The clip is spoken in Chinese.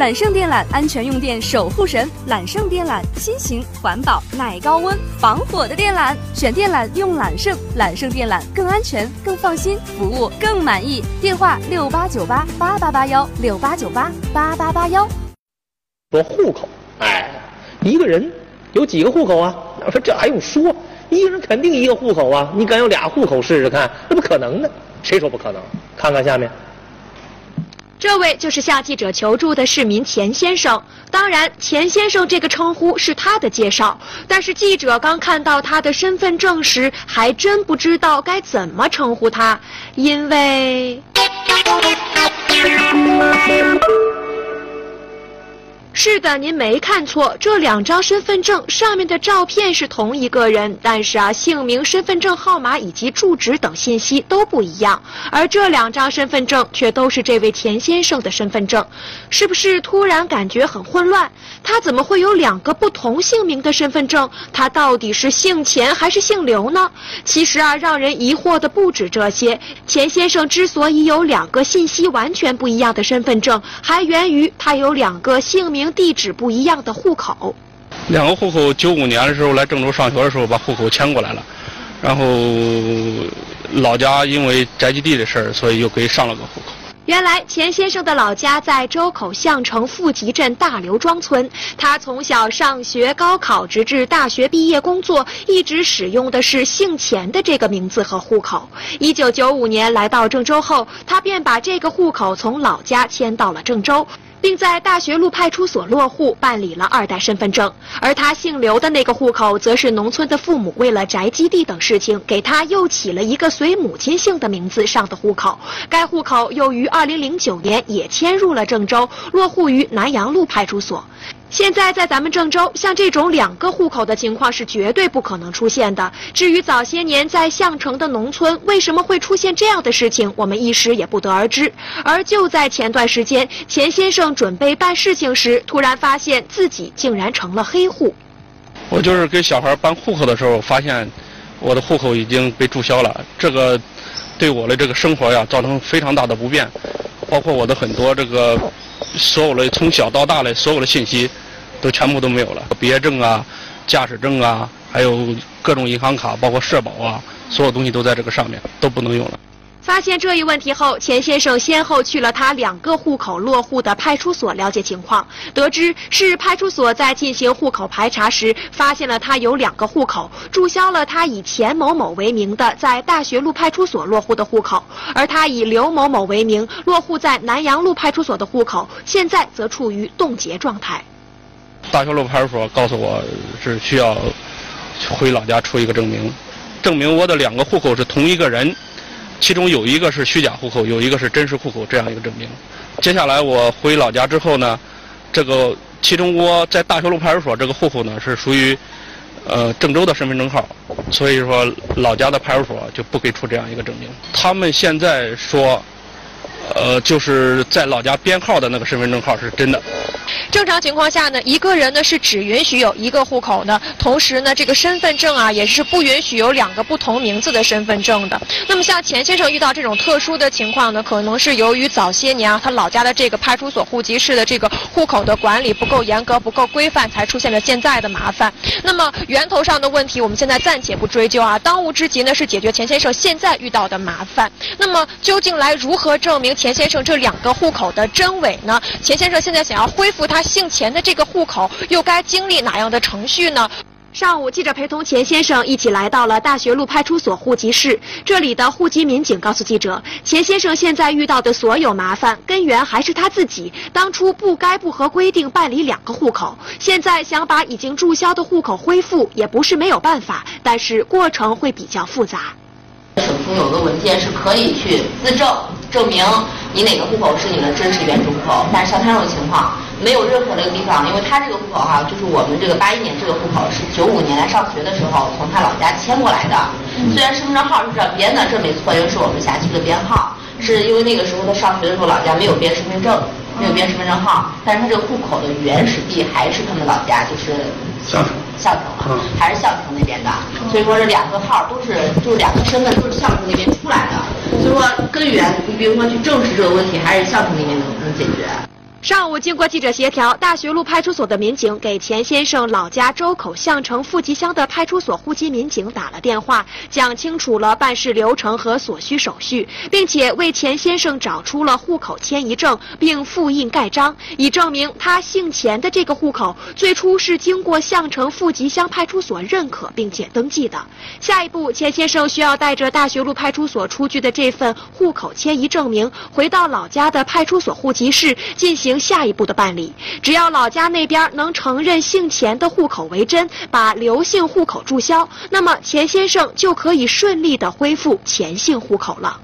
揽胜电缆安全用电守护神，揽胜电缆新型环保耐高温防火的电缆，选电缆用揽胜，揽胜电缆更安全更放心，服务更满意。电话六八九八八八八幺六八九八八八八幺。说户口，哎，一个人有几个户口啊？我说这还用说？一个人肯定一个户口啊！你敢有俩户口试试看？那不可能的，谁说不可能？看看下面。这位就是向记者求助的市民钱先生。当然，钱先生这个称呼是他的介绍，但是记者刚看到他的身份证时，还真不知道该怎么称呼他，因为。的，您没看错，这两张身份证上面的照片是同一个人，但是啊，姓名、身份证号码以及住址等信息都不一样。而这两张身份证却都是这位田先生的身份证，是不是突然感觉很混乱？他怎么会有两个不同姓名的身份证？他到底是姓钱还是姓刘呢？其实啊，让人疑惑的不止这些。钱先生之所以有两个信息完全不一样的身份证，还源于他有两个姓名。地址不一样的户口，两个户口，九五年的时候来郑州上学的时候把户口迁过来了，然后老家因为宅基地的事儿，所以又给上了个户口。原来钱先生的老家在周口项城富集镇大刘庄村，他从小上学、高考，直至大学毕业工作，一直使用的是姓钱的这个名字和户口。一九九五年来到郑州后，他便把这个户口从老家迁到了郑州。并在大学路派出所落户，办理了二代身份证。而他姓刘的那个户口，则是农村的父母为了宅基地等事情，给他又起了一个随母亲姓的名字上的户口。该户口又于二零零九年也迁入了郑州，落户于南阳路派出所。现在在咱们郑州，像这种两个户口的情况是绝对不可能出现的。至于早些年在项城的农村为什么会出现这样的事情，我们一时也不得而知。而就在前段时间，钱先生准备办事情时，突然发现自己竟然成了黑户。我就是给小孩办户口的时候，发现我的户口已经被注销了，这个对我的这个生活呀造成非常大的不便，包括我的很多这个。所有的从小到大的所有的信息，都全部都没有了。毕业证啊、驾驶证啊，还有各种银行卡，包括社保啊，所有东西都在这个上面，都不能用了。发现这一问题后，钱先生先后去了他两个户口落户的派出所了解情况，得知是派出所在进行户口排查时，发现了他有两个户口，注销了他以钱某某为名的在大学路派出所落户的户口，而他以刘某某为名落户在南阳路派出所的户口，现在则处于冻结状态。大学路派出所告诉我是需要回老家出一个证明，证明我的两个户口是同一个人。其中有一个是虚假户口，有一个是真实户口，这样一个证明。接下来我回老家之后呢，这个其中我在大学路派出所这个户口呢是属于呃郑州的身份证号，所以说老家的派出所就不给出这样一个证明。他们现在说。呃，就是在老家编号的那个身份证号是真的。正常情况下呢，一个人呢是只允许有一个户口的，同时呢，这个身份证啊也是不允许有两个不同名字的身份证的。那么像钱先生遇到这种特殊的情况呢，可能是由于早些年啊他老家的这个派出所户籍室的这个户口的管理不够严格、不够规范，才出现了现在的麻烦。那么源头上的问题，我们现在暂且不追究啊，当务之急呢是解决钱先生现在遇到的麻烦。那么究竟来如何证明？钱先生这两个户口的真伪呢？钱先生现在想要恢复他姓钱的这个户口，又该经历哪样的程序呢？上午，记者陪同钱先生一起来到了大学路派出所户籍室。这里的户籍民警告诉记者，钱先生现在遇到的所有麻烦，根源还是他自己当初不该不合规定办理两个户口。现在想把已经注销的户口恢复，也不是没有办法，但是过程会比较复杂。省中有个文件是可以去自证。证明你哪个户口是你的真实原住户口，但是像他这种情况，没有任何的一个地方，因为他这个户口哈，就是我们这个八一年这个户口是九五年来上学的时候从他老家迁过来的。虽然身份证号是这样编的，这没错，因为是我们辖区的编号，是因为那个时候他上学的时候老家没有编身份证，没有编身份证号，但是他这个户口的原始地还是他们老家，就是项城，项城，还是项城那边的。所以说这两个号都是，就是两个身份都是项城那边出来的。所以说根源，你比如说去证实这个问题，还是项城那边能能解决。上午，经过记者协调，大学路派出所的民警给钱先生老家周口项城富集乡的派出所户籍民警打了电话，讲清楚了办事流程和所需手续，并且为钱先生找出了户口迁移证，并复印盖章，以证明他姓钱的这个户口最初是经过项城富集乡派出所认可并且登记的。下一步，钱先生需要带着大学路派出所出具的这份户口迁移证明，回到老家的派出所户籍室进行行。下一步的办理，只要老家那边能承认姓钱的户口为真，把刘姓户口注销，那么钱先生就可以顺利的恢复钱姓户口了。